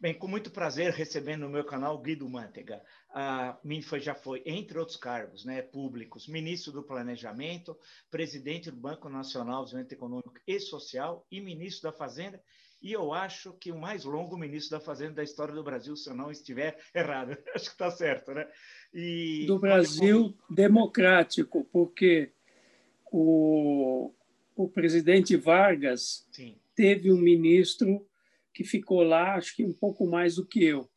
Bem, com muito prazer recebendo no meu canal Guido Mantega. A mim foi, já foi, entre outros cargos né, públicos, ministro do Planejamento, presidente do Banco Nacional de Desenvolvimento Econômico e Social e ministro da Fazenda. E eu acho que o mais longo ministro da Fazenda da história do Brasil, se eu não estiver errado. Acho que está certo, né? E, do Brasil democrático, porque o, o presidente Vargas Sim. teve um ministro que ficou lá, acho que um pouco mais do que eu,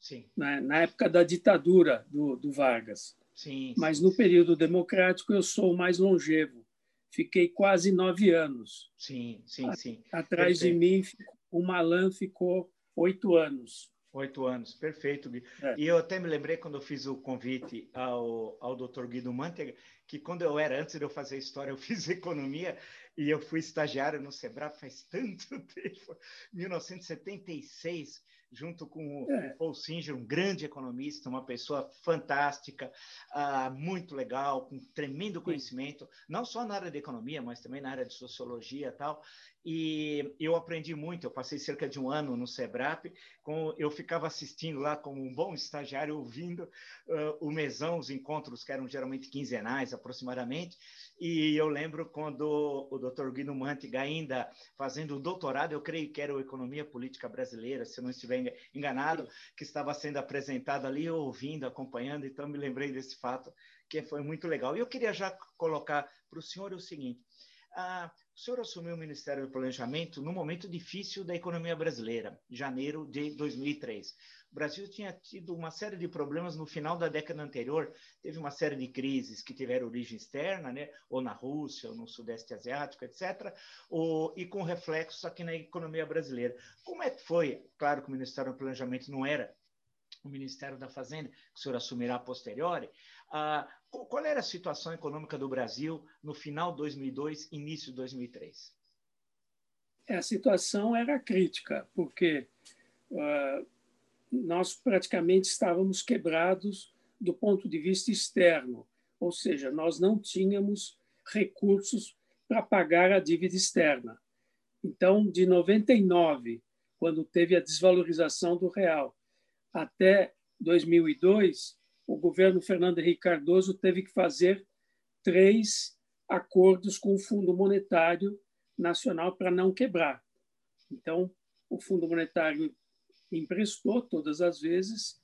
sim. Né? na época da ditadura do, do Vargas. Sim, Mas sim, no período democrático eu sou o mais longevo. Fiquei quase nove anos. Sim, sim, sim. Atrás Perfeito. de mim, o Malan ficou oito anos. Oito anos, perfeito, Gui. É. E eu até me lembrei quando eu fiz o convite ao, ao Dr. Guido Mantega, que quando eu era, antes de eu fazer história, eu fiz economia e eu fui estagiário no Sebrae faz tanto tempo, 1976 junto com é. o Paul Singer, um grande economista, uma pessoa fantástica, uh, muito legal, com tremendo conhecimento, não só na área de economia, mas também na área de sociologia e tal. E eu aprendi muito, eu passei cerca de um ano no SEBRAP, com, eu ficava assistindo lá como um bom estagiário, ouvindo uh, o mesão, os encontros que eram geralmente quinzenais, aproximadamente, e eu lembro quando o Dr. Guido Mantiga, ainda fazendo o doutorado, eu creio que era o Economia Política Brasileira, se não estiver enganado, que estava sendo apresentado ali, ouvindo, acompanhando, então me lembrei desse fato, que foi muito legal. E eu queria já colocar para o senhor o seguinte, ah, o senhor assumiu o Ministério do Planejamento no momento difícil da economia brasileira, janeiro de 2003. O Brasil tinha tido uma série de problemas no final da década anterior, teve uma série de crises que tiveram origem externa, né? ou na Rússia, ou no Sudeste Asiático, etc., ou, e com reflexos aqui na economia brasileira. Como é que foi? Claro que o Ministério do Planejamento não era o Ministério da Fazenda, que o senhor assumirá a posteriori. Ah, qual era a situação econômica do Brasil no final de 2002, início de 2003? A situação era crítica, porque uh, nós praticamente estávamos quebrados do ponto de vista externo, ou seja, nós não tínhamos recursos para pagar a dívida externa. Então, de 99, quando teve a desvalorização do real, até 2002, o governo Fernando Henrique Cardoso teve que fazer três acordos com o Fundo Monetário Nacional para não quebrar. Então, o Fundo Monetário emprestou todas as vezes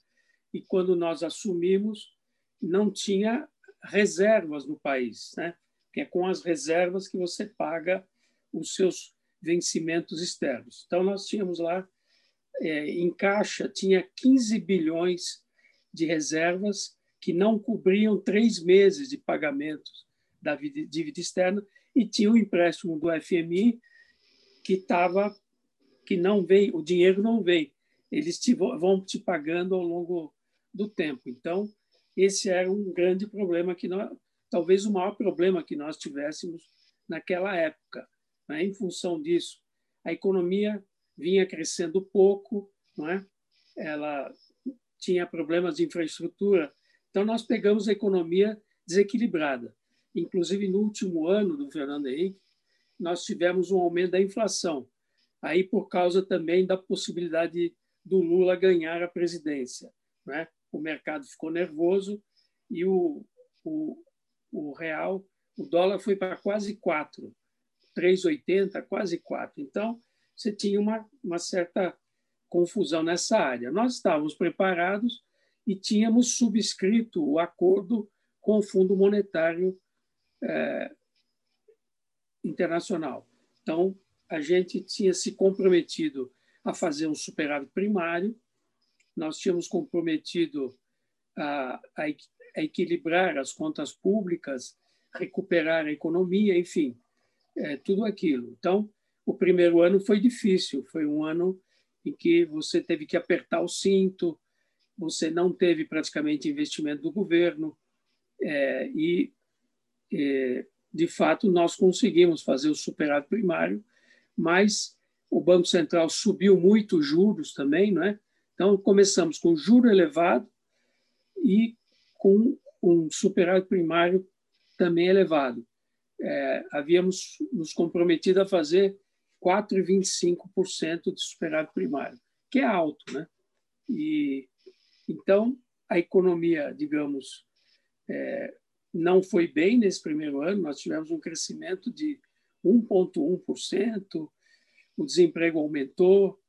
e quando nós assumimos não tinha reservas no país, né? Que é com as reservas que você paga os seus vencimentos externos. Então nós tínhamos lá é, em caixa tinha 15 bilhões de reservas que não cobriam três meses de pagamentos da dívida externa e tinha o um empréstimo do FMI que estava que não veio, o dinheiro não veio eles te, vão te pagando ao longo do tempo. Então, esse era um grande problema que nós, talvez o maior problema que nós tivéssemos naquela época. Né? Em função disso, a economia vinha crescendo pouco, não é? ela tinha problemas de infraestrutura. Então, nós pegamos a economia desequilibrada. Inclusive, no último ano do Fernando Henrique, nós tivemos um aumento da inflação. Aí, por causa também da possibilidade do Lula ganhar a presidência. Né? O mercado ficou nervoso e o, o, o real, o dólar foi para quase 4, 3,80, quase 4. Então, você tinha uma, uma certa confusão nessa área. Nós estávamos preparados e tínhamos subscrito o acordo com o Fundo Monetário é, Internacional. Então, a gente tinha se comprometido a fazer um superávit primário. Nós tínhamos comprometido a, a, a equilibrar as contas públicas, recuperar a economia, enfim, é, tudo aquilo. Então, o primeiro ano foi difícil, foi um ano em que você teve que apertar o cinto, você não teve praticamente investimento do governo é, e, é, de fato, nós conseguimos fazer o superávit primário, mas o Banco Central subiu muito os juros também, não é? Então, começamos com juro elevado e com um superávit primário também elevado. É, havíamos nos comprometido a fazer 4,25% de superávit primário. que é alto, né? E então a economia, digamos, é, não foi bem nesse primeiro ano. Nós tivemos um crescimento de 1,1%, o desemprego aumentou,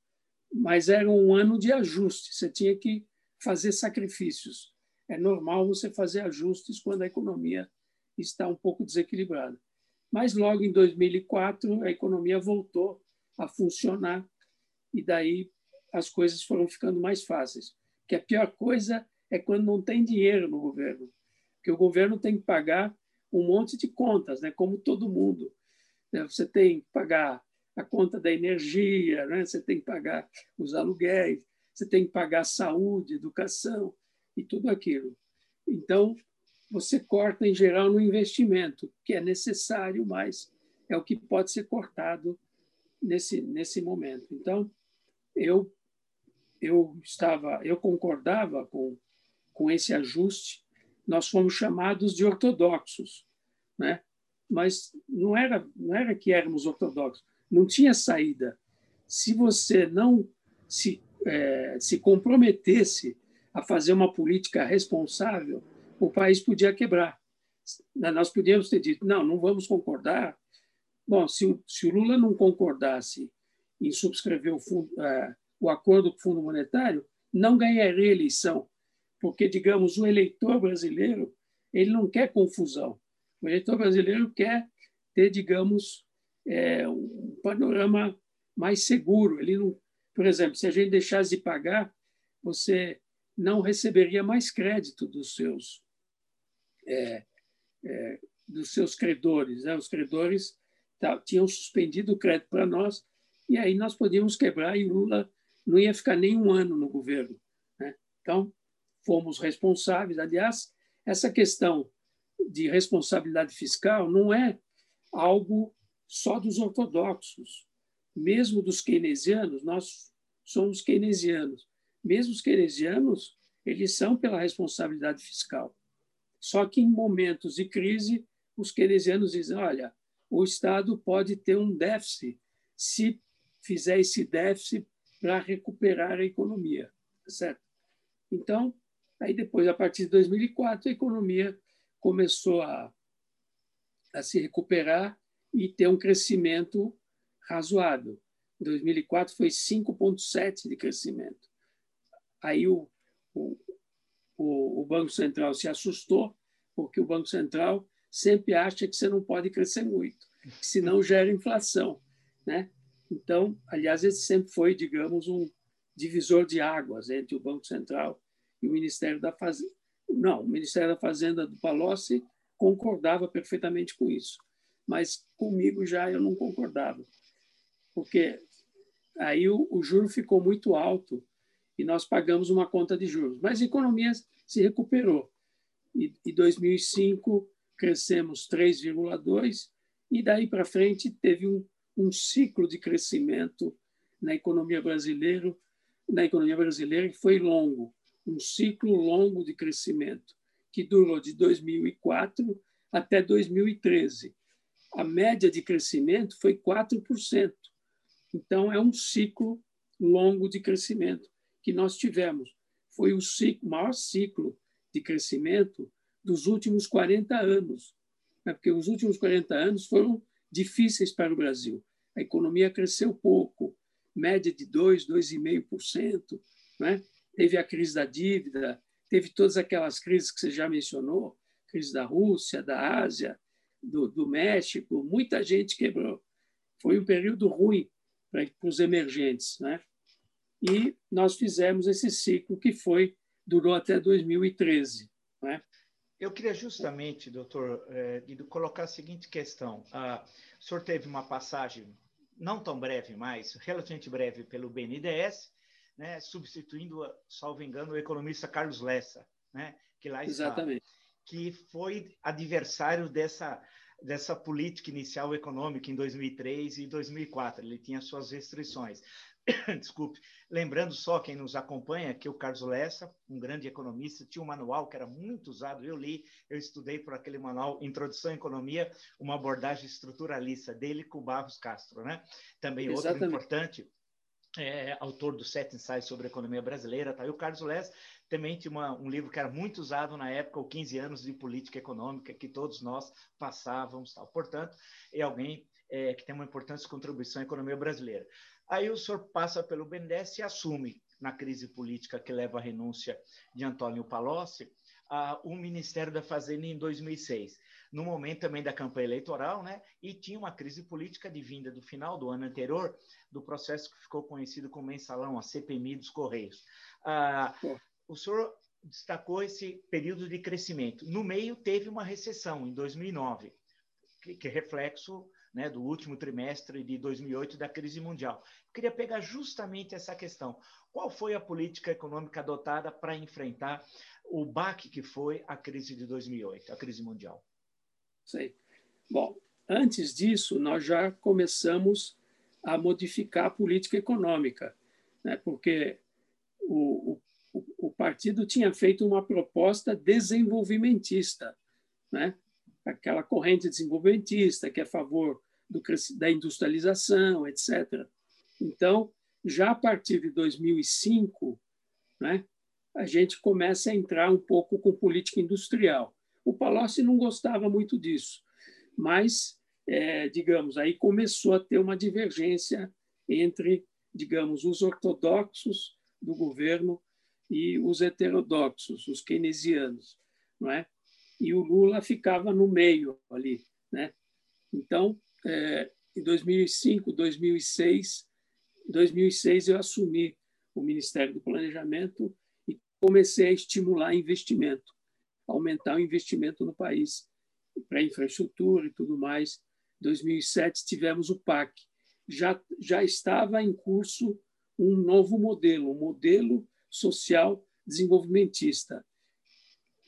mas era um ano de ajuste. Você tinha que fazer sacrifícios. É normal você fazer ajustes quando a economia está um pouco desequilibrada. Mas logo em 2004 a economia voltou a funcionar e daí as coisas foram ficando mais fáceis. Que a pior coisa é quando não tem dinheiro no governo, porque o governo tem que pagar um monte de contas, né? Como todo mundo, né? você tem que pagar a conta da energia, né? Você tem que pagar os aluguéis, você tem que pagar saúde, educação e tudo aquilo. Então você corta em geral no investimento, que é necessário, mas é o que pode ser cortado nesse nesse momento. Então eu eu estava eu concordava com com esse ajuste nós fomos chamados de ortodoxos né mas não era não era que éramos ortodoxos não tinha saída se você não se é, se comprometesse a fazer uma política responsável o país podia quebrar. Nós podíamos ter dito, não, não vamos concordar. Bom, se o, se o Lula não concordasse em subscrever o, fundo, uh, o acordo com o Fundo Monetário, não ganharia eleição, porque, digamos, o eleitor brasileiro ele não quer confusão. O eleitor brasileiro quer ter, digamos, é, um panorama mais seguro. Ele não, por exemplo, se a gente deixasse de pagar, você não receberia mais crédito dos seus é, é, dos seus credores. Né? Os credores tinham suspendido o crédito para nós e aí nós podíamos quebrar e Lula não ia ficar nem um ano no governo. Né? Então, fomos responsáveis. Aliás, essa questão de responsabilidade fiscal não é algo só dos ortodoxos. Mesmo dos keynesianos, nós somos keynesianos. Mesmo os keynesianos, eles são pela responsabilidade fiscal. Só que em momentos de crise, os keynesianos dizem: olha, o Estado pode ter um déficit se fizer esse déficit para recuperar a economia, tá certo? Então, aí depois, a partir de 2004, a economia começou a, a se recuperar e ter um crescimento razoável. Em 2004 foi 5,7% de crescimento. Aí o, o, o, Banco Central se assustou, porque o Banco Central sempre acha que você não pode crescer muito, senão gera inflação. Né? Então, aliás, esse sempre foi, digamos, um divisor de águas entre o Banco Central e o Ministério da Fazenda. Não, o Ministério da Fazenda do Palocci concordava perfeitamente com isso, mas comigo já eu não concordava, porque aí o, o juro ficou muito alto e nós pagamos uma conta de juros. Mas a economia se recuperou. E em 2005 crescemos 3,2 e daí para frente teve um, um ciclo de crescimento na economia brasileira, na economia brasileira que foi longo, um ciclo longo de crescimento que durou de 2004 até 2013. A média de crescimento foi 4%. Então, é um ciclo longo de crescimento que nós tivemos. Foi o ciclo, maior ciclo de crescimento dos últimos 40 anos, né? porque os últimos 40 anos foram difíceis para o Brasil. A economia cresceu pouco, média de 2, 2,5%. Né? Teve a crise da dívida, teve todas aquelas crises que você já mencionou, crise da Rússia, da Ásia, do, do México, muita gente quebrou. Foi um período ruim para os emergentes. Né? e nós fizemos esse ciclo que foi durou até 2013. Né? Eu queria justamente, doutor eh, Guido, colocar a seguinte questão. Ah, o senhor teve uma passagem não tão breve, mas relativamente breve pelo BNDES, né, substituindo, salvo engano, o economista Carlos Lessa, né, que lá está. Que foi adversário dessa dessa política inicial econômica em 2003 e 2004. Ele tinha suas restrições. desculpe, lembrando só quem nos acompanha que o Carlos Lessa, um grande economista, tinha um manual que era muito usado, eu li, eu estudei por aquele manual Introdução à Economia, uma abordagem estruturalista dele com Barros Castro, né? Também Exatamente. outro importante, é, autor dos Sete Ensaios sobre a Economia Brasileira, tá? e o Carlos Les também tinha uma, um livro que era muito usado na época, o 15 anos de política econômica, que todos nós passávamos, tal. Portanto, é alguém é, que tem uma importante contribuição à economia brasileira. Aí o senhor passa pelo BNDES e assume, na crise política que leva à renúncia de Antônio Palocci, o Ministério da Fazenda em 2006 no momento também da campanha eleitoral, né? E tinha uma crise política de vinda do final do ano anterior, do processo que ficou conhecido como mensalão, a CPMI dos Correios. Ah, o senhor destacou esse período de crescimento. No meio, teve uma recessão, em 2009, que, que é reflexo né, do último trimestre de 2008 da crise mundial. Eu queria pegar justamente essa questão. Qual foi a política econômica adotada para enfrentar o baque que foi a crise de 2008, a crise mundial? Sei. Bom, antes disso, nós já começamos a modificar a política econômica, né? porque o, o, o partido tinha feito uma proposta desenvolvimentista, né? Aquela corrente desenvolvimentista que é a favor do, da industrialização, etc. Então, já a partir de 2005, né, a gente começa a entrar um pouco com política industrial. O Palocci não gostava muito disso, mas, é, digamos, aí começou a ter uma divergência entre, digamos, os ortodoxos do governo e os heterodoxos, os keynesianos, não é? E o Lula ficava no meio ali, né? Então, é, em 2005, 2006, 2006 eu assumi o Ministério do Planejamento e comecei a estimular investimento aumentar o investimento no país para infraestrutura e tudo mais. Em 2007 tivemos o PAC. Já já estava em curso um novo modelo, um modelo social desenvolvimentista.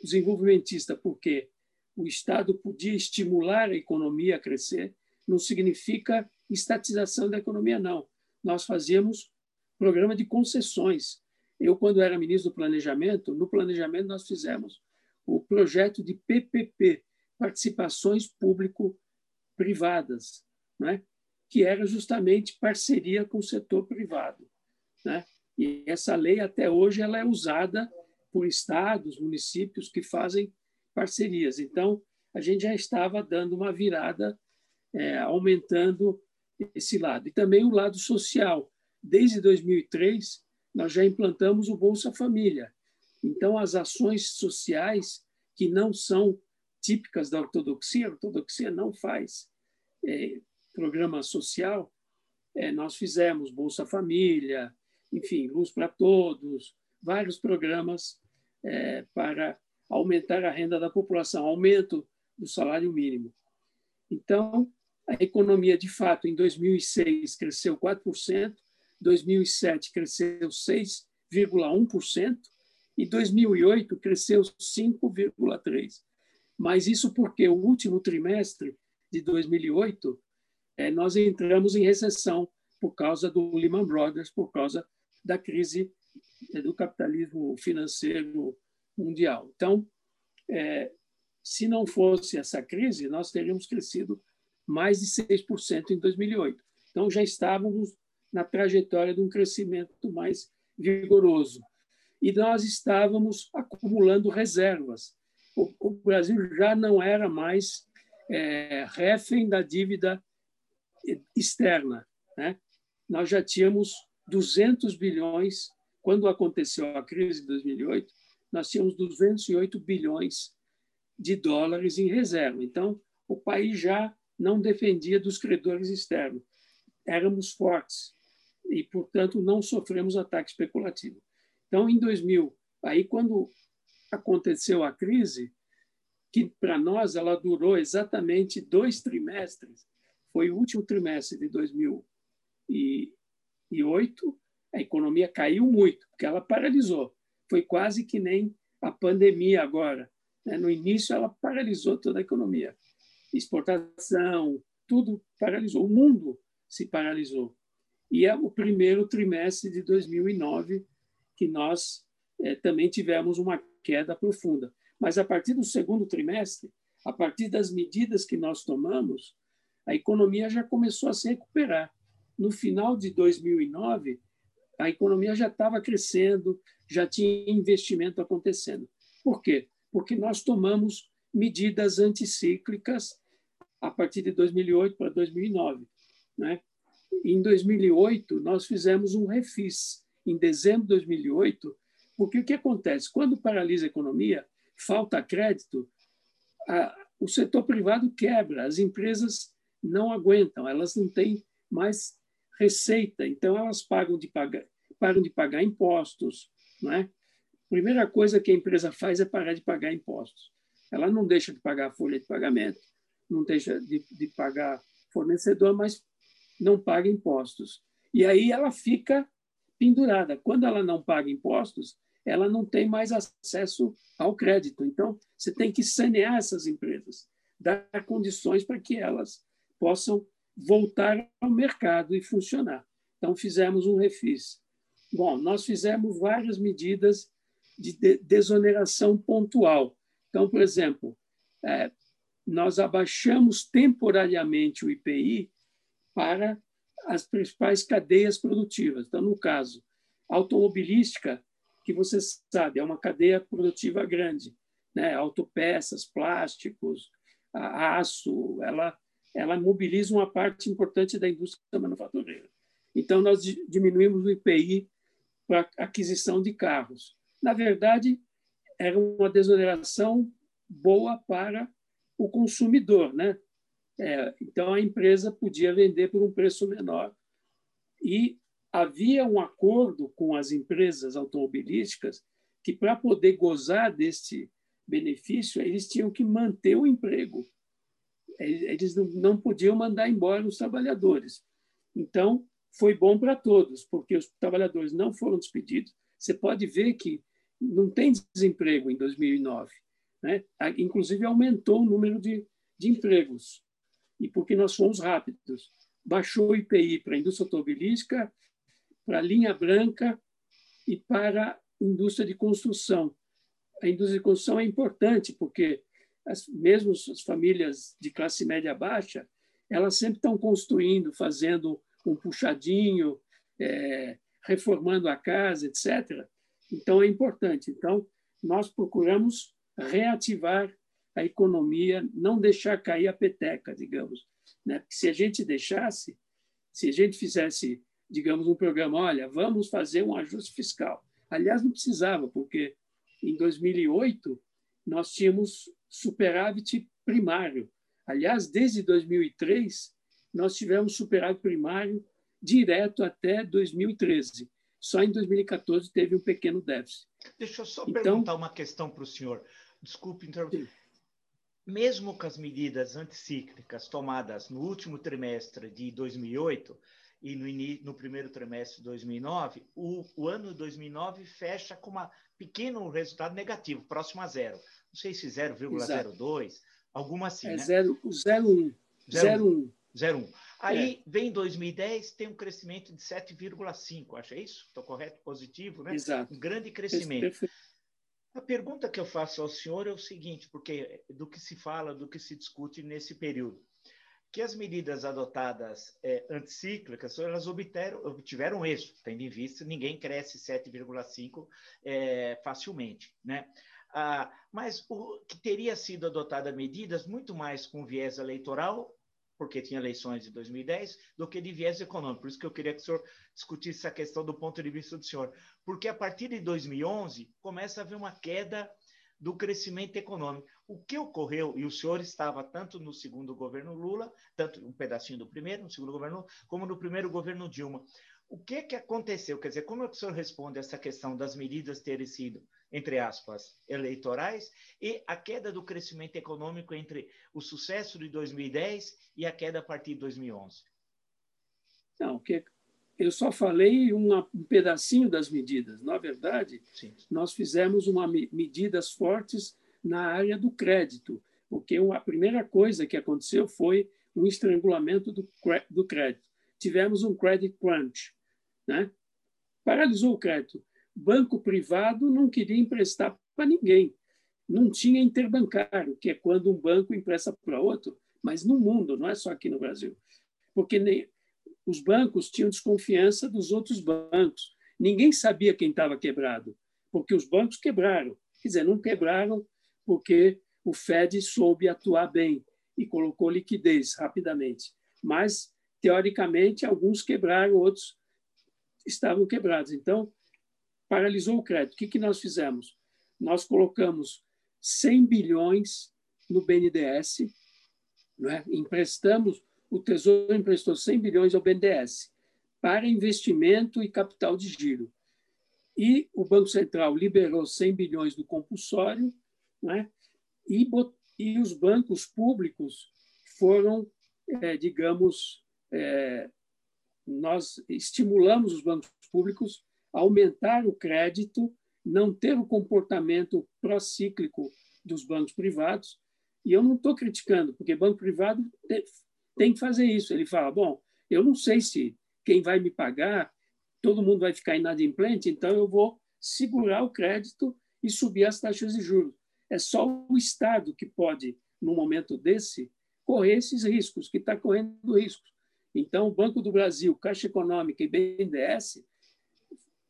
Desenvolvimentista porque o Estado podia estimular a economia a crescer, não significa estatização da economia, não. Nós fazíamos programa de concessões. Eu, quando era ministro do Planejamento, no planejamento nós fizemos o projeto de PPP, participações público-privadas, né? que era justamente parceria com o setor privado. Né? E essa lei, até hoje, ela é usada por estados, municípios que fazem parcerias. Então, a gente já estava dando uma virada, é, aumentando esse lado. E também o lado social. Desde 2003, nós já implantamos o Bolsa Família, então, as ações sociais que não são típicas da ortodoxia, a ortodoxia não faz é, programa social, é, nós fizemos Bolsa Família, enfim, Luz para Todos, vários programas é, para aumentar a renda da população, aumento do salário mínimo. Então, a economia, de fato, em 2006 cresceu 4%, 2007 cresceu 6,1%, e 2008 cresceu 5,3%. Mas isso porque o último trimestre de 2008 é, nós entramos em recessão por causa do Lehman Brothers, por causa da crise do capitalismo financeiro mundial. Então, é, se não fosse essa crise, nós teríamos crescido mais de 6% em 2008. Então, já estávamos na trajetória de um crescimento mais vigoroso e nós estávamos acumulando reservas. O, o Brasil já não era mais é, refém da dívida externa. Né? Nós já tínhamos 200 bilhões, quando aconteceu a crise de 2008, nós tínhamos 208 bilhões de dólares em reserva. Então, o país já não defendia dos credores externos. Éramos fortes e, portanto, não sofremos ataque especulativo. Então, em 2000, aí quando aconteceu a crise, que para nós ela durou exatamente dois trimestres, foi o último trimestre de 2008, a economia caiu muito, porque ela paralisou. Foi quase que nem a pandemia agora. Né? No início, ela paralisou toda a economia. Exportação, tudo paralisou. O mundo se paralisou. E é o primeiro trimestre de 2009 que nós é, também tivemos uma queda profunda. Mas a partir do segundo trimestre, a partir das medidas que nós tomamos, a economia já começou a se recuperar. No final de 2009, a economia já estava crescendo, já tinha investimento acontecendo. Por quê? Porque nós tomamos medidas anticíclicas a partir de 2008 para 2009. Né? Em 2008, nós fizemos um refis, em dezembro de 2008, porque o que acontece? Quando paralisa a economia, falta crédito, a, o setor privado quebra, as empresas não aguentam, elas não têm mais receita, então elas pagam de pagar, param de pagar impostos. Não é? Primeira coisa que a empresa faz é parar de pagar impostos. Ela não deixa de pagar a folha de pagamento, não deixa de, de pagar fornecedor, mas não paga impostos. E aí ela fica pendurada. Quando ela não paga impostos, ela não tem mais acesso ao crédito. Então, você tem que sanear essas empresas, dar condições para que elas possam voltar ao mercado e funcionar. Então, fizemos um refis. Bom, nós fizemos várias medidas de desoneração pontual. Então, por exemplo, é, nós abaixamos temporariamente o IPI para as principais cadeias produtivas. Então, no caso, automobilística, que você sabe, é uma cadeia produtiva grande, né? autopeças, plásticos, aço, ela, ela mobiliza uma parte importante da indústria manufatureira. Então, nós diminuímos o IPI para aquisição de carros. Na verdade, era uma desoneração boa para o consumidor, né? É, então a empresa podia vender por um preço menor e havia um acordo com as empresas automobilísticas que para poder gozar desse benefício eles tinham que manter o emprego, eles não podiam mandar embora os trabalhadores. Então foi bom para todos porque os trabalhadores não foram despedidos. Você pode ver que não tem desemprego em 2009. Né? Inclusive, aumentou o número de, de empregos. E porque nós fomos rápidos. Baixou o IPI para a indústria automobilística, para a linha branca e para a indústria de construção. A indústria de construção é importante porque as, mesmo as famílias de classe média baixa, elas sempre estão construindo, fazendo um puxadinho, é, reformando a casa, etc. Então, é importante. Então, nós procuramos reativar a economia, não deixar cair a peteca, digamos. Né? Porque se a gente deixasse, se a gente fizesse, digamos, um programa, olha, vamos fazer um ajuste fiscal. Aliás, não precisava, porque em 2008 nós tínhamos superávit primário. Aliás, desde 2003 nós tivemos superávit primário direto até 2013. Só em 2014 teve um pequeno déficit. Deixa eu só então, perguntar uma questão para o senhor. Desculpe interromper. Mesmo com as medidas anticíclicas tomadas no último trimestre de 2008 e no, no primeiro trimestre de 2009, o, o ano 2009 fecha com um pequeno resultado negativo, próximo a zero. Não sei se 0,02, alguma assim, é né? 0,1. 0,1. Aí é. vem 2010, tem um crescimento de 7,5, acha isso? Estou correto? Positivo, né? Exato. Um grande crescimento. A pergunta que eu faço ao senhor é o seguinte, porque do que se fala, do que se discute nesse período, que as medidas adotadas é, anticíclicas, elas obteram, obtiveram êxito, tendo em vista ninguém cresce 7,5 é, facilmente, né? Ah, mas o que teria sido adotada medidas muito mais com viés eleitoral porque tinha eleições de 2010, do que de viés econômico. Por isso que eu queria que o senhor discutisse essa questão do ponto de vista do senhor. Porque a partir de 2011 começa a haver uma queda do crescimento econômico. O que ocorreu, e o senhor estava tanto no segundo governo Lula, tanto um pedacinho do primeiro, no segundo governo, como no primeiro governo Dilma. O que, que aconteceu? Quer dizer, como é o senhor responde essa questão das medidas terem sido, entre aspas, eleitorais e a queda do crescimento econômico entre o sucesso de 2010 e a queda a partir de 2011? Não, que eu só falei uma, um pedacinho das medidas. Na verdade, Sim. nós fizemos uma medidas fortes na área do crédito, porque a primeira coisa que aconteceu foi um estrangulamento do, do crédito. Tivemos um credit crunch, né? Paralisou o crédito. Banco privado não queria emprestar para ninguém. Não tinha interbancário, que é quando um banco empresta para outro, mas no mundo, não é só aqui no Brasil. Porque nem, os bancos tinham desconfiança dos outros bancos. ninguém sabia quem estava quebrado, porque os bancos quebraram. Quer dizer, não quebraram porque o Fed soube atuar bem e colocou liquidez rapidamente. Mas, teoricamente, alguns quebraram, outros estavam quebrados. Então, paralisou o crédito. O que, que nós fizemos? Nós colocamos 100 bilhões no BNDES, é? emprestamos, o Tesouro emprestou 100 bilhões ao BNDES para investimento e capital de giro. E o Banco Central liberou 100 bilhões do compulsório, é? e, e os bancos públicos foram, é, digamos, é, nós estimulamos os bancos públicos aumentar o crédito, não ter o comportamento procíclico dos bancos privados. E eu não estou criticando, porque banco privado tem que fazer isso. Ele fala: bom, eu não sei se quem vai me pagar, todo mundo vai ficar inadimplente, então eu vou segurar o crédito e subir as taxas de juros. É só o Estado que pode, no momento desse, correr esses riscos, que está correndo riscos. Então, o Banco do Brasil, Caixa Econômica e BNDES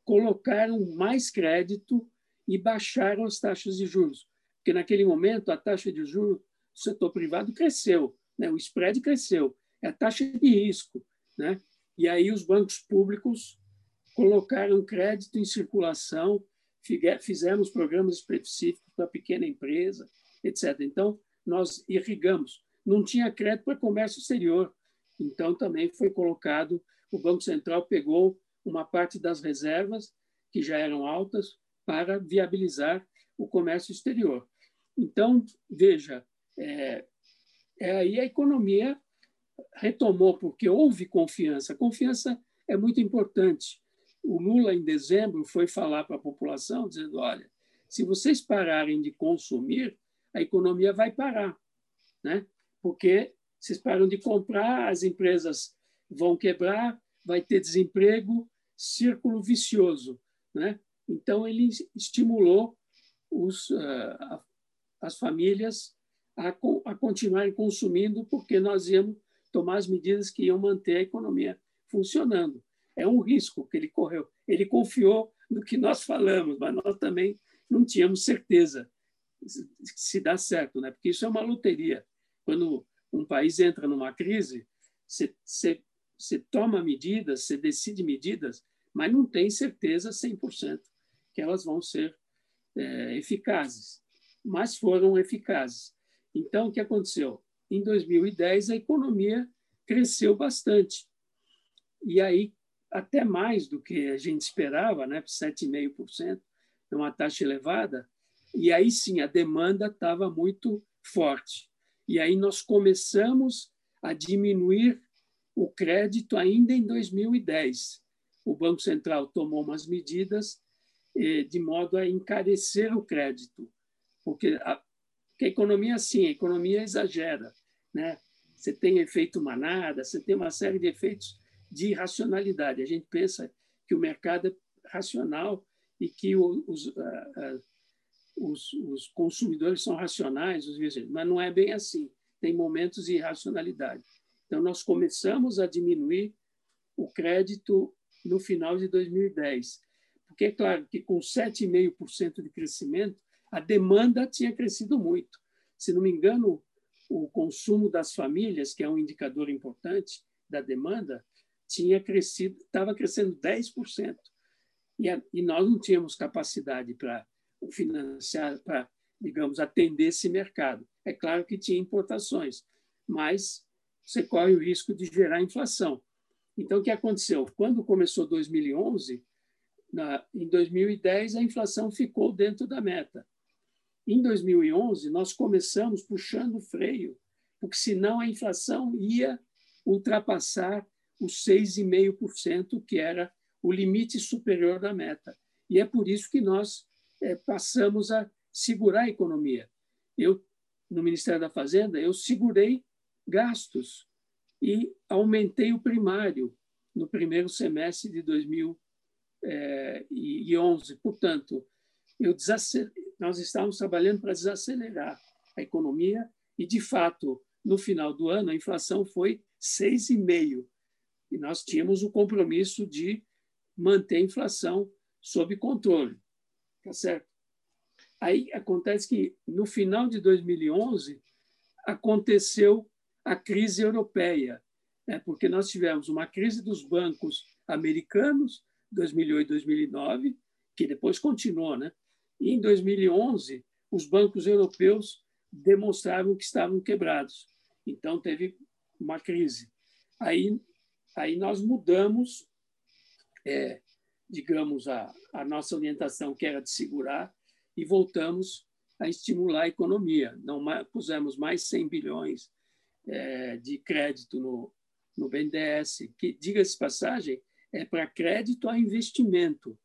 colocaram mais crédito e baixaram as taxas de juros, porque naquele momento a taxa de juros do setor privado cresceu, né? o spread cresceu, é a taxa de risco. Né? E aí os bancos públicos colocaram crédito em circulação, fizemos programas específicos para pequena empresa, etc. Então, nós irrigamos. Não tinha crédito para comércio exterior, então também foi colocado, o Banco Central pegou uma parte das reservas, que já eram altas, para viabilizar o comércio exterior. Então, veja, é, é aí a economia retomou, porque houve confiança. Confiança é muito importante. O Lula, em dezembro, foi falar para a população, dizendo: olha, se vocês pararem de consumir, a economia vai parar, né? porque vocês param de comprar, as empresas vão quebrar, vai ter desemprego, círculo vicioso. Né? Então, ele estimulou os, uh, as famílias a, a continuarem consumindo, porque nós íamos tomar as medidas que iam manter a economia funcionando. É um risco que ele correu. Ele confiou no que nós falamos, mas nós também não tínhamos certeza se dá certo, né? porque isso é uma loteria. Quando um país entra numa crise, você, toma medidas, você decide medidas, mas não tem certeza 100% que elas vão ser é, eficazes. Mas foram eficazes. Então, o que aconteceu? Em 2010, a economia cresceu bastante. E aí, até mais do que a gente esperava, né? 7,5%, é uma taxa elevada. E aí sim, a demanda estava muito forte. E aí nós começamos a diminuir o crédito ainda em 2010. O Banco Central tomou umas medidas eh, de modo a encarecer o crédito, porque a, porque a economia, sim, a economia exagera né? Você tem efeito manada, você tem uma série de efeitos de irracionalidade. A gente pensa que o mercado é racional e que os, os, os consumidores são racionais, os vizinhos, mas não é bem assim. Tem momentos de irracionalidade. Então, nós começamos a diminuir o crédito no final de 2010. Porque é claro que com 7,5% de crescimento, a demanda tinha crescido muito. Se não me engano, o consumo das famílias, que é um indicador importante da demanda, tinha crescido, estava crescendo 10%. E, a, e nós não tínhamos capacidade para financiar, para, digamos, atender esse mercado. É claro que tinha importações, mas você corre o risco de gerar inflação. Então, o que aconteceu? Quando começou 2011, na, em 2010, a inflação ficou dentro da meta. Em 2011, nós começamos puxando o freio, porque senão a inflação ia ultrapassar os 6,5%, que era o limite superior da meta. E é por isso que nós é, passamos a segurar a economia. Eu, no Ministério da Fazenda, eu segurei gastos e aumentei o primário no primeiro semestre de 2011. Portanto, eu nós estávamos trabalhando para desacelerar a economia e, de fato, no final do ano, a inflação foi 6,5%. E nós tínhamos o compromisso de manter a inflação sob controle. Tá certo? Aí acontece que, no final de 2011, aconteceu a crise europeia, né? porque nós tivemos uma crise dos bancos americanos, 2008 2009, que depois continuou. Né? E em 2011, os bancos europeus demonstravam que estavam quebrados. Então, teve uma crise. Aí, aí nós mudamos, é, digamos, a, a nossa orientação, que era de segurar, e voltamos a estimular a economia. Não pusemos mais 100 bilhões é, de crédito no, no BNDES, que, diga-se passagem, é para crédito a investimento.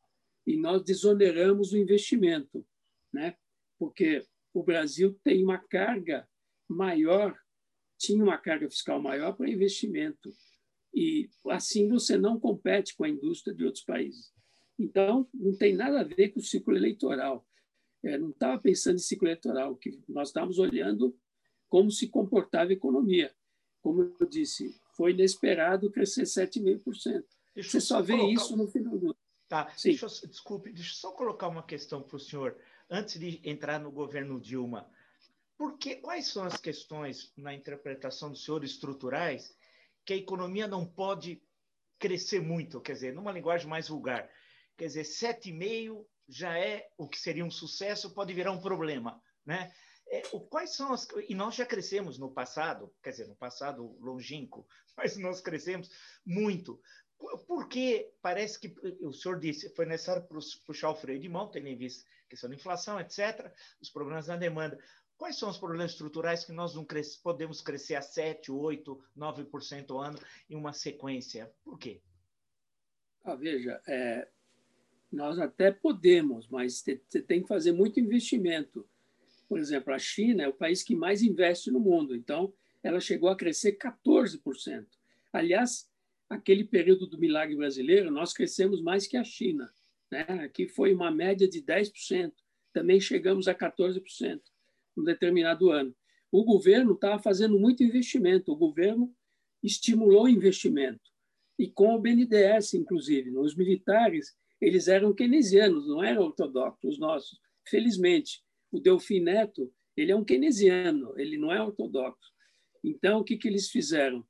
E nós desoneramos o investimento, né? porque o Brasil tem uma carga maior, tinha uma carga fiscal maior para investimento. E assim você não compete com a indústria de outros países. Então, não tem nada a ver com o ciclo eleitoral. É, não estava pensando em ciclo eleitoral, que nós estávamos olhando como se comportava a economia. Como eu disse, foi inesperado crescer 7,5%. Você só vê colocar... isso no final do ano. Tá, Sim. Deixa eu, desculpe, deixa eu só colocar uma questão para o senhor, antes de entrar no governo Dilma. Porque, quais são as questões, na interpretação do senhor, estruturais, que a economia não pode crescer muito? Quer dizer, numa linguagem mais vulgar, quer dizer, 7,5% já é o que seria um sucesso, pode virar um problema, né? É, quais são as e nós já crescemos no passado, quer dizer, no passado longínquo, mas nós crescemos muito. Porque parece que o senhor disse foi necessário puxar o freio de mão, tendo em vista a questão da inflação, etc., os problemas na demanda. Quais são os problemas estruturais que nós não cres podemos crescer a 7, 8, 9% ao ano em uma sequência? Por quê? Ah, veja, é, nós até podemos, mas você tem que fazer muito investimento. Por exemplo, a China é o país que mais investe no mundo, então ela chegou a crescer 14%. Aliás, aquele período do milagre brasileiro, nós crescemos mais que a China. Né? Aqui foi uma média de 10%, também chegamos a 14% um determinado ano. O governo estava fazendo muito investimento, o governo estimulou o investimento, e com o BNDES, inclusive. Os militares eles eram keynesianos, não eram ortodoxos, os nossos. Felizmente, o Delfim Neto, ele é um keynesiano, ele não é ortodoxo. Então, o que, que eles fizeram?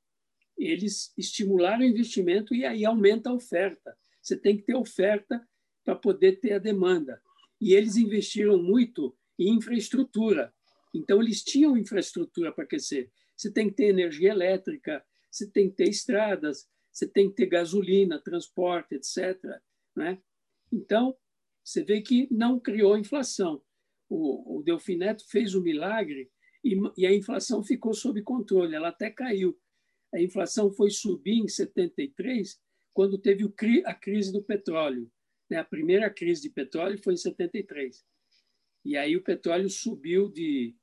Eles estimularam o investimento e aí aumenta a oferta. Você tem que ter oferta para poder ter a demanda. E eles investiram muito em infraestrutura. Então, eles tinham infraestrutura para crescer. Você tem que ter energia elétrica, você tem que ter estradas, você tem que ter gasolina, transporte, etc. Né? Então, você vê que não criou inflação. O, o Neto fez o milagre e, e a inflação ficou sob controle, ela até caiu. A inflação foi subir em 73, quando teve o, a crise do petróleo. Né? A primeira crise de petróleo foi em 73. E aí o petróleo subiu de,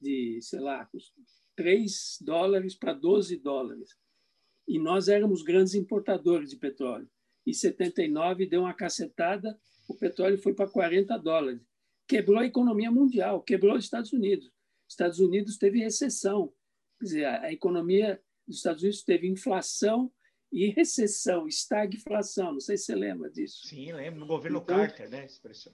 de sei lá, 3 dólares para 12 dólares. E nós éramos grandes importadores de petróleo e 79 deu uma cacetada, o petróleo foi para 40 dólares. Quebrou a economia mundial, quebrou os Estados Unidos. Estados Unidos teve recessão. Quer dizer, a economia dos Estados Unidos teve inflação e recessão, estagflação. Não sei se você lembra disso. Sim, lembro. No governo então, Carter, né? Expressão.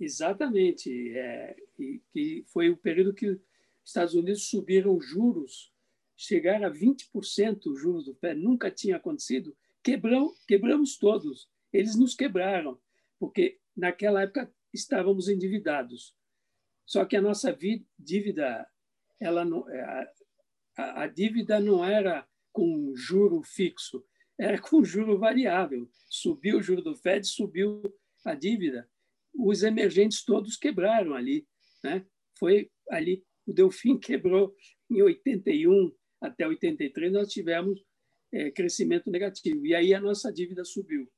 Exatamente. É, e, que foi o período que os Estados Unidos subiram juros, chegaram a 20% os juros do pé. Nunca tinha acontecido quebrou, quebramos todos. Eles nos quebraram, porque naquela época estávamos endividados. Só que a nossa dívida, ela não, é, a, a dívida não era com juro fixo, era com juro variável. Subiu o juro do Fed, subiu a dívida. Os emergentes todos quebraram ali. Né? Foi ali, o Delfim quebrou em 81 até 83, nós tivemos é, crescimento negativo. E aí a nossa dívida subiu.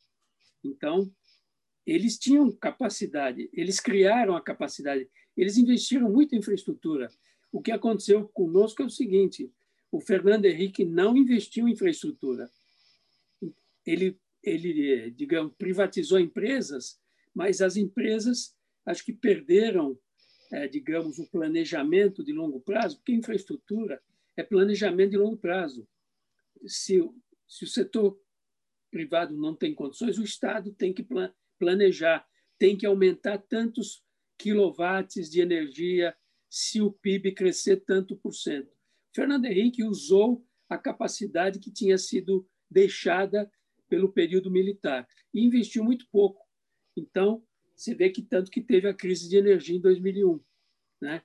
Então, eles tinham capacidade, eles criaram a capacidade, eles investiram muito em infraestrutura. O que aconteceu conosco é o seguinte: o Fernando Henrique não investiu em infraestrutura. Ele, ele digamos, privatizou empresas, mas as empresas acho que perderam, é, digamos, o planejamento de longo prazo, porque infraestrutura é planejamento de longo prazo se, se o setor privado não tem condições, o Estado tem que planejar, tem que aumentar tantos quilowatts de energia se o PIB crescer tanto por cento. Fernando Henrique usou a capacidade que tinha sido deixada pelo período militar e investiu muito pouco. Então, você vê que tanto que teve a crise de energia em 2001, né?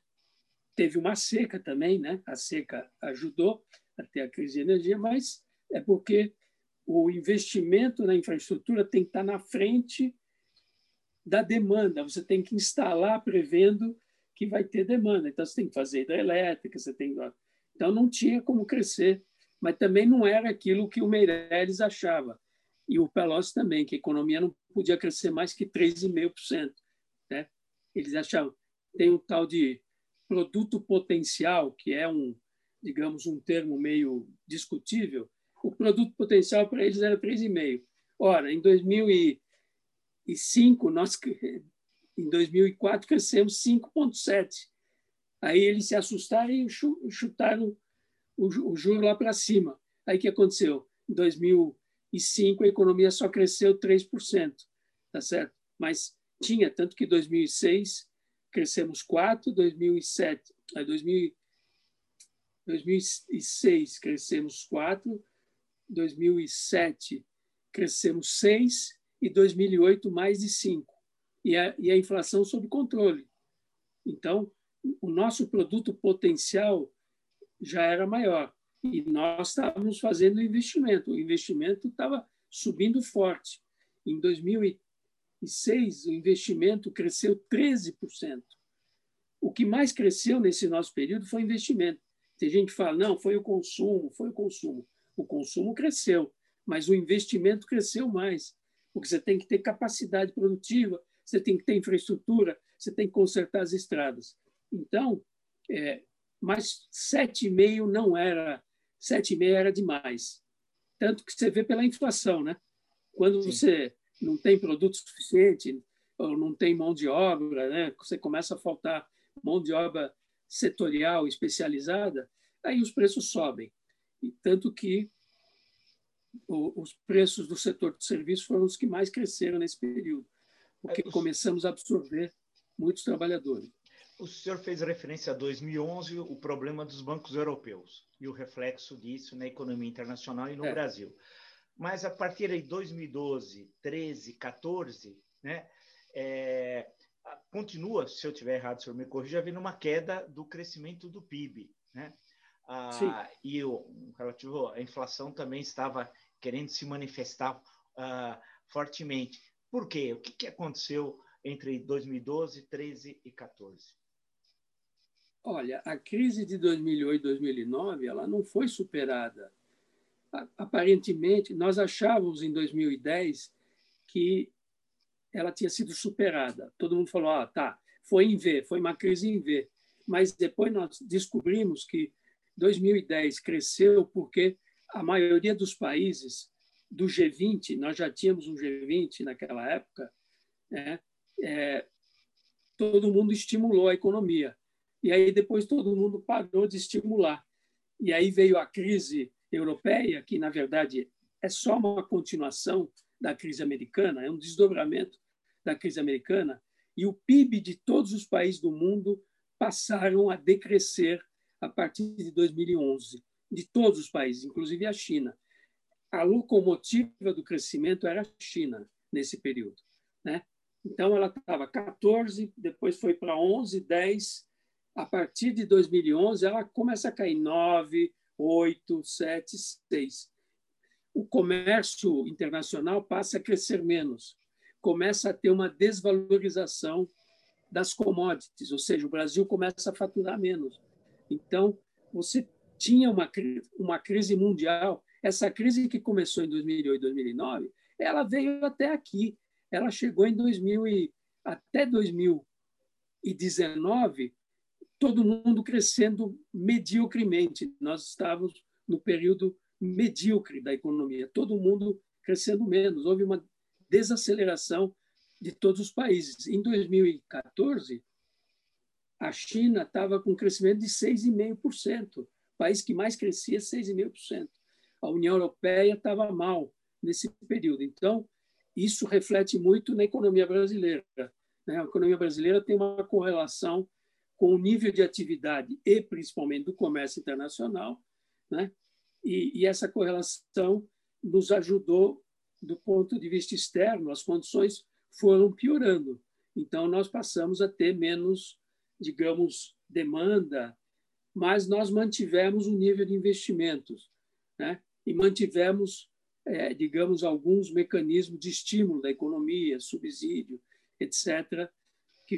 Teve uma seca também, né? A seca ajudou a ter a crise de energia, mas é porque o investimento na infraestrutura tem que estar na frente da demanda. Você tem que instalar prevendo que vai ter demanda. Então, você tem que fazer hidrelétrica, você tem... Então, não tinha como crescer, mas também não era aquilo que o Meirelles achava. E o Pelosi também, que a economia não podia crescer mais que 3,5%. Né? Eles achavam tem um tal de produto potencial, que é um, digamos, um termo meio discutível, o produto potencial para eles era 3,5. Ora, em 2005, nós, em 2004, crescemos 5,7. Aí eles se assustaram e chutaram o, juro lá para cima. Aí o que aconteceu? Em 2005, a economia só cresceu 3%, tá certo? Mas tinha, tanto que em 2006 crescemos 4, 2007, 2000, 2006 crescemos 4, 2007 crescemos 6 e 2008 mais de 5. E a, e a inflação sob controle. Então, o nosso produto potencial já era maior e nós estávamos fazendo investimento. O investimento estava subindo forte. Em 2006, o investimento cresceu 13%. O que mais cresceu nesse nosso período foi o investimento. Tem gente que fala, não, foi o consumo, foi o consumo o consumo cresceu, mas o investimento cresceu mais, porque você tem que ter capacidade produtiva, você tem que ter infraestrutura, você tem que consertar as estradas. Então, é, mas 7,5 não era, 7,5 era demais. Tanto que você vê pela inflação, né? Quando Sim. você não tem produto suficiente ou não tem mão de obra, né? Você começa a faltar mão de obra setorial especializada, aí os preços sobem e tanto que o, os preços do setor de serviços foram os que mais cresceram nesse período, porque é, começamos a absorver muitos trabalhadores. O senhor fez referência a 2011, o problema dos bancos europeus e o reflexo disso na economia internacional e no é. Brasil. Mas a partir de 2012, 13, 14, né, é, continua, se eu tiver errado, o senhor me corrija, havendo uma queda do crescimento do PIB. Né? Ah, e o relativo à inflação também estava querendo se manifestar ah, fortemente. Por quê? O que, que aconteceu entre 2012, 13 e 14? Olha, a crise de 2008 2009 ela não foi superada. Aparentemente, nós achávamos em 2010 que ela tinha sido superada. Todo mundo falou, ah, tá, foi em V, foi uma crise em V. Mas depois nós descobrimos que 2010 cresceu porque a maioria dos países do G20, nós já tínhamos um G20 naquela época, né? é, todo mundo estimulou a economia. E aí depois todo mundo parou de estimular. E aí veio a crise europeia, que na verdade é só uma continuação da crise americana, é um desdobramento da crise americana, e o PIB de todos os países do mundo passaram a decrescer a partir de 2011, de todos os países, inclusive a China. A locomotiva do crescimento era a China nesse período. Né? Então, ela estava 14, depois foi para 11, 10. A partir de 2011, ela começa a cair 9, 8, 7, 6. O comércio internacional passa a crescer menos, começa a ter uma desvalorização das commodities, ou seja, o Brasil começa a faturar menos. Então, você tinha uma, uma crise mundial. Essa crise que começou em 2008, 2009, ela veio até aqui. Ela chegou em 2000 e, até 2019, todo mundo crescendo mediocremente. Nós estávamos no período medíocre da economia, todo mundo crescendo menos. Houve uma desaceleração de todos os países. Em 2014, a China estava com um crescimento de 6,5%. O país que mais crescia, 6,5%. A União Europeia estava mal, nesse período. Então, isso reflete muito na economia brasileira. Né? A economia brasileira tem uma correlação com o nível de atividade e principalmente do comércio internacional, né? e, e essa correlação nos ajudou do ponto de vista externo, as condições foram piorando. Então, nós passamos a ter menos, digamos, demanda, mas nós mantivemos o nível de investimentos né? e mantivemos, é, digamos, alguns mecanismos de estímulo da economia, subsídio, etc., que,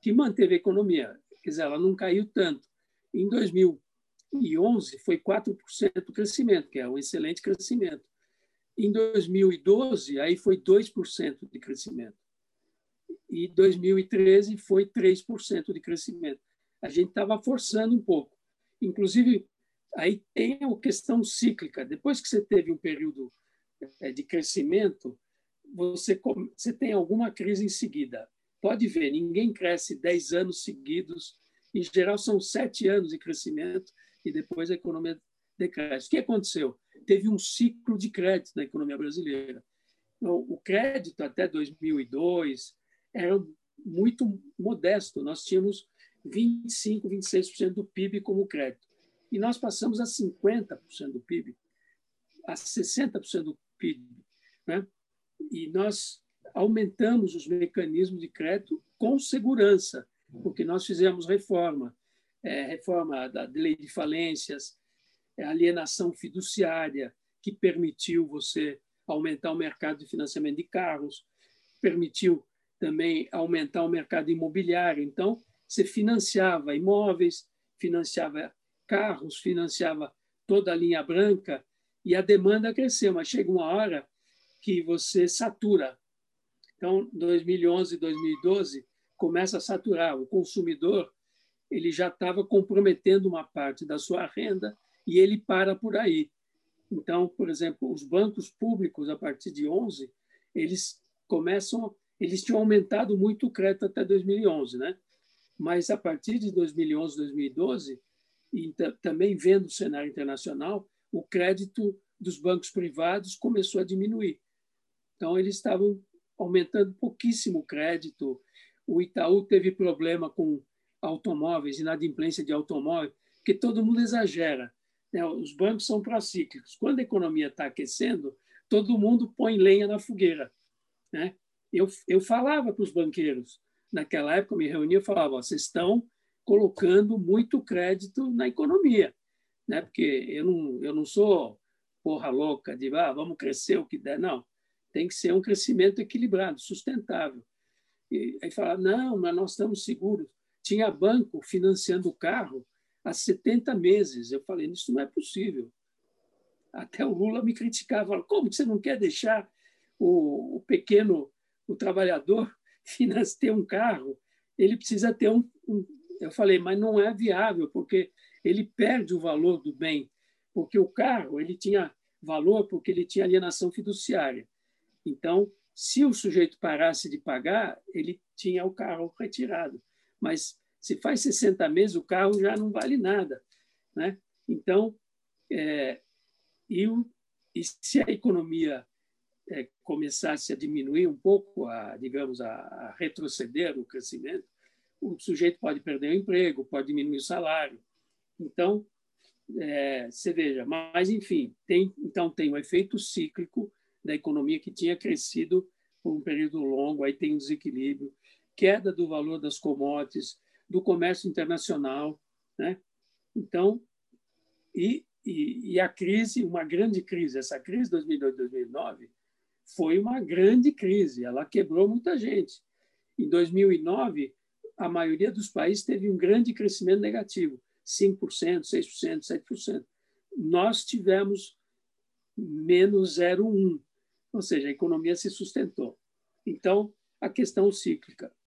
que manteve a economia. Quer dizer, ela não caiu tanto. Em 2011, foi 4% o crescimento, que é um excelente crescimento. Em 2012, aí foi 2% de crescimento. E 2013 foi 3% de crescimento. A gente estava forçando um pouco. Inclusive, aí tem a questão cíclica. Depois que você teve um período é, de crescimento, você, você tem alguma crise em seguida. Pode ver, ninguém cresce 10 anos seguidos. Em geral, são sete anos de crescimento e depois a economia decresce. O que aconteceu? teve um ciclo de crédito na economia brasileira. Então, o crédito até 2002 era muito modesto. Nós tínhamos 25, 26% do PIB como crédito. E nós passamos a 50% do PIB, a 60% do PIB. Né? E nós aumentamos os mecanismos de crédito com segurança, porque nós fizemos reforma, é, reforma da lei de falências, é alienação fiduciária, que permitiu você aumentar o mercado de financiamento de carros, permitiu também aumentar o mercado imobiliário. Então, você financiava imóveis, financiava carros, financiava toda a linha branca e a demanda cresceu, mas chega uma hora que você satura. Então, 2011, 2012 começa a saturar. O consumidor ele já estava comprometendo uma parte da sua renda e ele para por aí. Então, por exemplo, os bancos públicos, a partir de 11, eles começam, eles tinham aumentado muito o crédito até 2011, né? Mas a partir de 2011, 2012, e também vendo o cenário internacional, o crédito dos bancos privados começou a diminuir. Então, eles estavam aumentando pouquíssimo o crédito. O Itaú teve problema com automóveis, inadimplência de automóvel, porque todo mundo exagera. Né? Os bancos são procíclicos. Quando a economia está aquecendo, todo mundo põe lenha na fogueira. Né? Eu, eu falava para os banqueiros, naquela época, me reunia e falava: vocês estão colocando muito crédito na economia. Né? Porque eu não, eu não sou porra louca de ah, vamos crescer o que der. Não, tem que ser um crescimento equilibrado, sustentável. E aí falava: não, mas nós estamos seguros. Tinha banco financiando o carro há 70 meses. Eu falei, isso não é possível. Até o Lula me criticava, como você não quer deixar o, o pequeno, o trabalhador ter um carro? Ele precisa ter um, um... Eu falei, mas não é viável, porque ele perde o valor do bem, porque o carro ele tinha valor porque ele tinha alienação fiduciária. Então, se o sujeito parasse de pagar, ele tinha o carro retirado. Mas se faz 60 meses, o carro já não vale nada. Né? Então, é, e, e se a economia é, começasse a diminuir um pouco, a, digamos, a, a retroceder o crescimento, o sujeito pode perder o emprego, pode diminuir o salário. Então, é, você veja, mas enfim, tem, então tem o efeito cíclico da economia que tinha crescido por um período longo, aí tem um desequilíbrio, queda do valor das commodities, do comércio internacional. Né? Então, e, e, e, a crise, uma grande crise, essa crise de 2002-2009, foi uma grande crise, ela quebrou muita gente. Em 2009, a maioria dos países teve um grande crescimento negativo, 5%, 6%, 7%. Nós tivemos menos 0,1%, ou seja, a economia se sustentou. Então, a questão cíclica.